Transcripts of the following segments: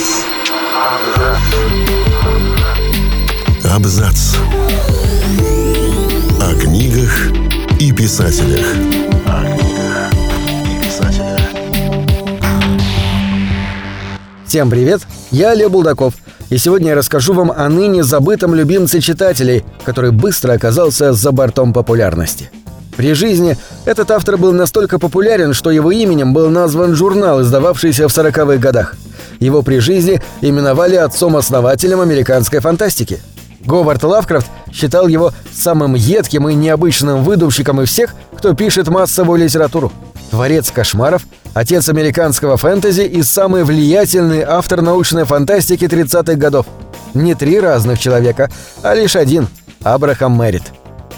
Абзац. Абзац. О книгах и писателях. О книгах и писателях. Всем привет, я Лев Булдаков, и сегодня я расскажу вам о ныне забытом любимце читателей, который быстро оказался за бортом популярности. При жизни этот автор был настолько популярен, что его именем был назван журнал, издававшийся в 40-х годах. Его при жизни именовали отцом-основателем американской фантастики. Говард Лавкрафт считал его самым едким и необычным выдумщиком из всех, кто пишет массовую литературу. Творец кошмаров, отец американского фэнтези и самый влиятельный автор научной фантастики 30-х годов. Не три разных человека, а лишь один – Абрахам Мэрит.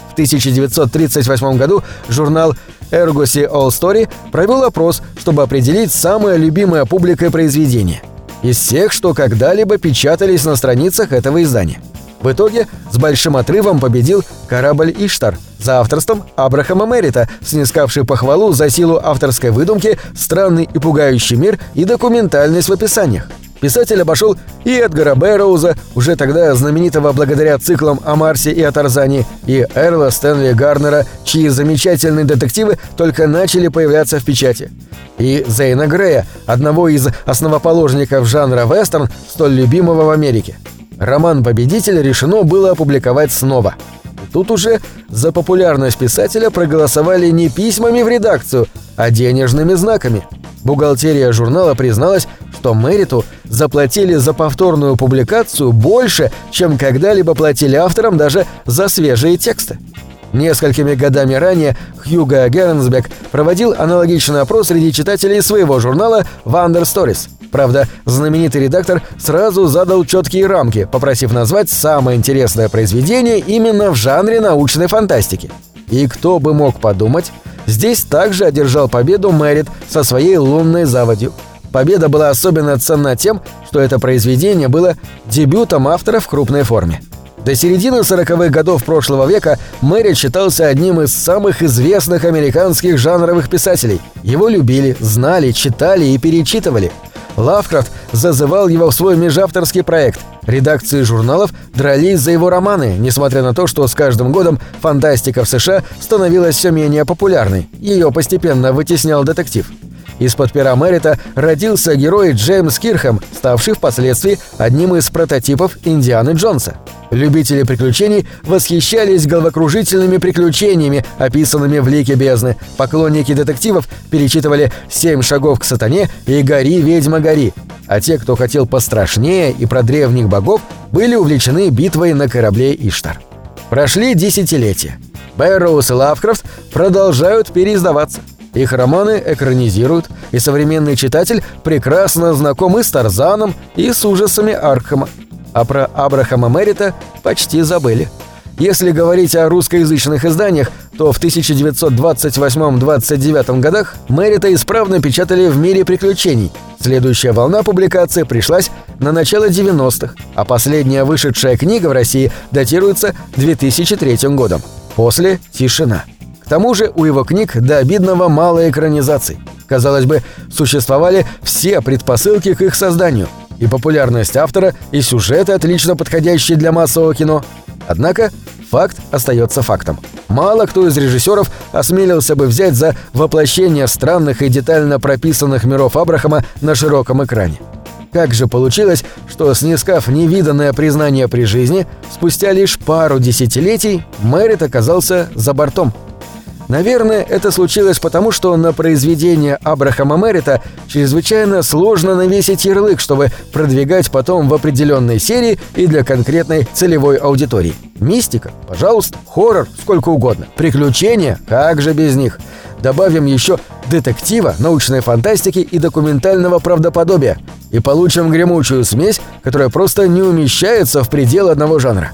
В 1938 году журнал Ergosy All Story провел опрос, чтобы определить самое любимое публикой произведение. Из всех, что когда-либо печатались на страницах этого издания. В итоге с большим отрывом победил корабль «Иштар» за авторством Абрахама Мерита, снискавший похвалу за силу авторской выдумки, странный и пугающий мир и документальность в описаниях. Писатель обошел и Эдгара Бэрроуза, уже тогда знаменитого благодаря циклам о Марсе и о Тарзане, и Эрла Стэнли Гарнера, чьи замечательные детективы только начали появляться в печати. И Зейна Грея, одного из основоположников жанра вестерн, столь любимого в Америке. Роман «Победитель» решено было опубликовать снова. Тут уже за популярность писателя проголосовали не письмами в редакцию, а денежными знаками. Бухгалтерия журнала призналась, что Мэриту заплатили за повторную публикацию больше, чем когда-либо платили авторам даже за свежие тексты. Несколькими годами ранее Хьюго Гернсбек проводил аналогичный опрос среди читателей своего журнала «Вандер Stories». Правда, знаменитый редактор сразу задал четкие рамки, попросив назвать самое интересное произведение именно в жанре научной фантастики. И кто бы мог подумать, здесь также одержал победу Мэрит со своей лунной заводью – Победа была особенно ценна тем, что это произведение было дебютом автора в крупной форме. До середины 40-х годов прошлого века Мэри считался одним из самых известных американских жанровых писателей. Его любили, знали, читали и перечитывали. Лавкрафт зазывал его в свой межавторский проект. Редакции журналов дрались за его романы, несмотря на то, что с каждым годом фантастика в США становилась все менее популярной. Ее постепенно вытеснял детектив. Из-под пера Мэрита родился герой Джеймс Кирхэм, ставший впоследствии одним из прототипов Индианы Джонса. Любители приключений восхищались головокружительными приключениями, описанными в «Лике бездны». Поклонники детективов перечитывали «Семь шагов к сатане» и «Гори, ведьма, гори». А те, кто хотел пострашнее и про древних богов, были увлечены битвой на корабле Иштар. Прошли десятилетия. Бэрроуз и Лавкрафт продолжают переиздаваться. Их романы экранизируют, и современный читатель прекрасно знаком и с Тарзаном, и с ужасами Аркхема. А про Абрахама Мерита почти забыли. Если говорить о русскоязычных изданиях, то в 1928-29 годах Мэрита исправно печатали в «Мире приключений». Следующая волна публикации пришлась на начало 90-х, а последняя вышедшая книга в России датируется 2003 годом. После – тишина. К тому же у его книг до обидного мало экранизаций. Казалось бы, существовали все предпосылки к их созданию. И популярность автора, и сюжеты, отлично подходящие для массового кино. Однако факт остается фактом. Мало кто из режиссеров осмелился бы взять за воплощение странных и детально прописанных миров Абрахама на широком экране. Как же получилось, что, снискав невиданное признание при жизни, спустя лишь пару десятилетий Мэрит оказался за бортом – Наверное, это случилось потому, что на произведение Абрахама Мерита чрезвычайно сложно навесить ярлык, чтобы продвигать потом в определенной серии и для конкретной целевой аудитории. Мистика? Пожалуйста. Хоррор? Сколько угодно. Приключения? Как же без них? Добавим еще детектива, научной фантастики и документального правдоподобия. И получим гремучую смесь, которая просто не умещается в пределы одного жанра.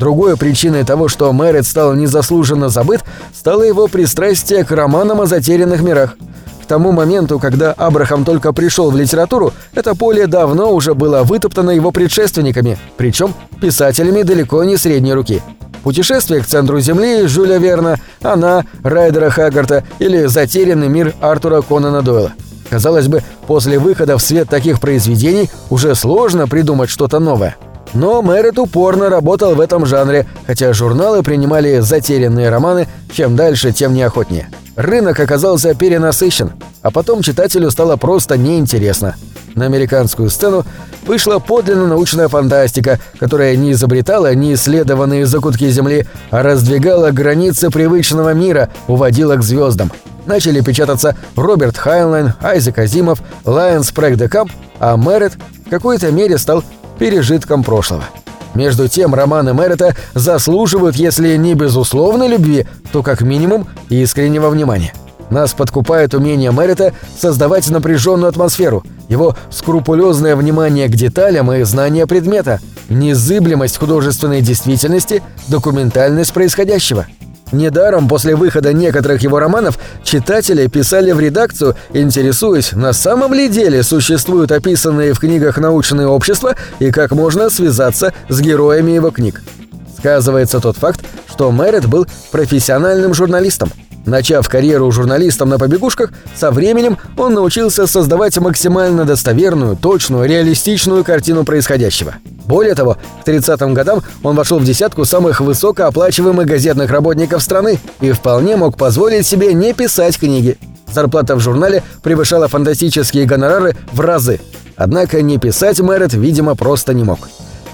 Другой причиной того, что Мэрит стал незаслуженно забыт, стало его пристрастие к романам о затерянных мирах. К тому моменту, когда Абрахам только пришел в литературу, это поле давно уже было вытоптано его предшественниками, причем писателями далеко не средней руки. «Путешествие к центру Земли» Жюля Верна, «Она» Райдера Хаггарта или «Затерянный мир» Артура Конана Дойла. Казалось бы, после выхода в свет таких произведений уже сложно придумать что-то новое. Но Мэрит упорно работал в этом жанре, хотя журналы принимали затерянные романы, чем дальше, тем неохотнее. Рынок оказался перенасыщен, а потом читателю стало просто неинтересно. На американскую сцену вышла подлинно научная фантастика, которая не изобретала неисследованные закутки Земли, а раздвигала границы привычного мира, уводила к звездам. Начали печататься Роберт Хайнлайн, Айзек Азимов, Лайонс Прэг де Камп, а Мерет в какой-то мере стал пережитком прошлого. Между тем, романы Мерета заслуживают, если не безусловной любви, то как минимум искреннего внимания. Нас подкупает умение Мерета создавать напряженную атмосферу, его скрупулезное внимание к деталям и знание предмета, незыблемость художественной действительности, документальность происходящего – Недаром после выхода некоторых его романов читатели писали в редакцию, интересуясь, на самом ли деле существуют описанные в книгах научные общества и как можно связаться с героями его книг. Сказывается тот факт, что Мэрит был профессиональным журналистом. Начав карьеру журналистом на побегушках, со временем он научился создавать максимально достоверную, точную, реалистичную картину происходящего. Более того, к 30-м годам он вошел в десятку самых высокооплачиваемых газетных работников страны и вполне мог позволить себе не писать книги. Зарплата в журнале превышала фантастические гонорары в разы. Однако не писать Мэрит, видимо, просто не мог.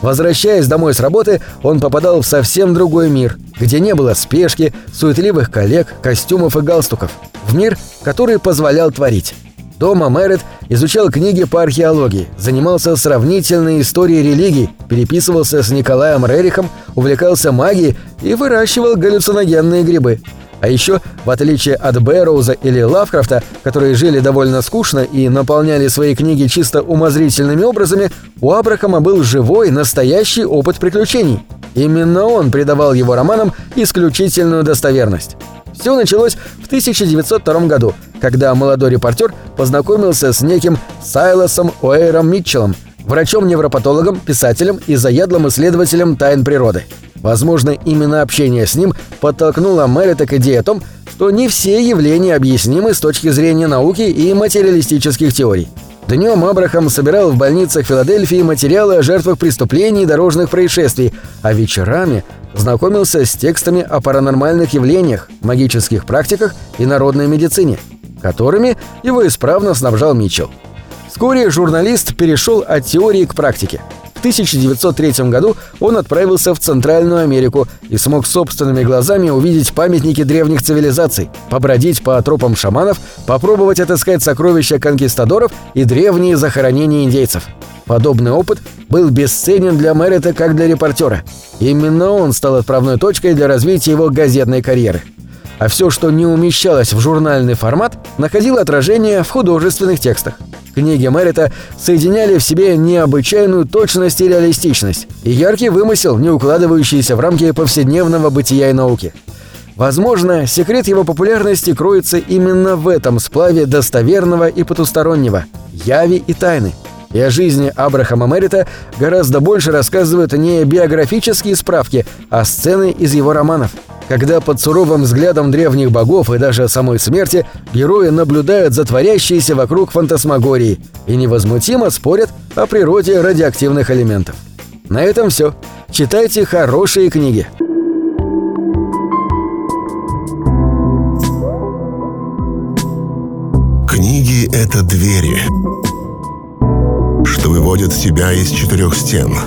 Возвращаясь домой с работы, он попадал в совсем другой мир, где не было спешки, суетливых коллег, костюмов и галстуков. В мир, который позволял творить. Дома Мэрит изучал книги по археологии, занимался сравнительной историей религий, переписывался с Николаем Рерихом, увлекался магией и выращивал галлюциногенные грибы – а еще, в отличие от Бэрроуза или Лавкрафта, которые жили довольно скучно и наполняли свои книги чисто умозрительными образами, у Абрахама был живой, настоящий опыт приключений. Именно он придавал его романам исключительную достоверность. Все началось в 1902 году, когда молодой репортер познакомился с неким Сайлосом Уэйром Митчеллом, врачом-невропатологом, писателем и заядлым исследователем тайн природы. Возможно, именно общение с ним подтолкнуло Мэрита к идее о том, что не все явления объяснимы с точки зрения науки и материалистических теорий. Днем Абрахам собирал в больницах Филадельфии материалы о жертвах преступлений и дорожных происшествий, а вечерами знакомился с текстами о паранормальных явлениях, магических практиках и народной медицине, которыми его исправно снабжал Митчелл. Вскоре журналист перешел от теории к практике. В 1903 году он отправился в Центральную Америку и смог собственными глазами увидеть памятники древних цивилизаций, побродить по тропам шаманов, попробовать отыскать сокровища конкистадоров и древние захоронения индейцев. Подобный опыт был бесценен для Мэрита как для репортера. Именно он стал отправной точкой для развития его газетной карьеры а все, что не умещалось в журнальный формат, находило отражение в художественных текстах. Книги Мэрита соединяли в себе необычайную точность и реалистичность, и яркий вымысел, не укладывающийся в рамки повседневного бытия и науки. Возможно, секрет его популярности кроется именно в этом сплаве достоверного и потустороннего, яви и тайны. И о жизни Абрахама Мэрита гораздо больше рассказывают не биографические справки, а сцены из его романов – когда под суровым взглядом древних богов и даже самой смерти герои наблюдают за творящейся вокруг фантасмагории и невозмутимо спорят о природе радиоактивных элементов. На этом все. Читайте хорошие книги. Книги — это двери, что выводят тебя из четырех стен —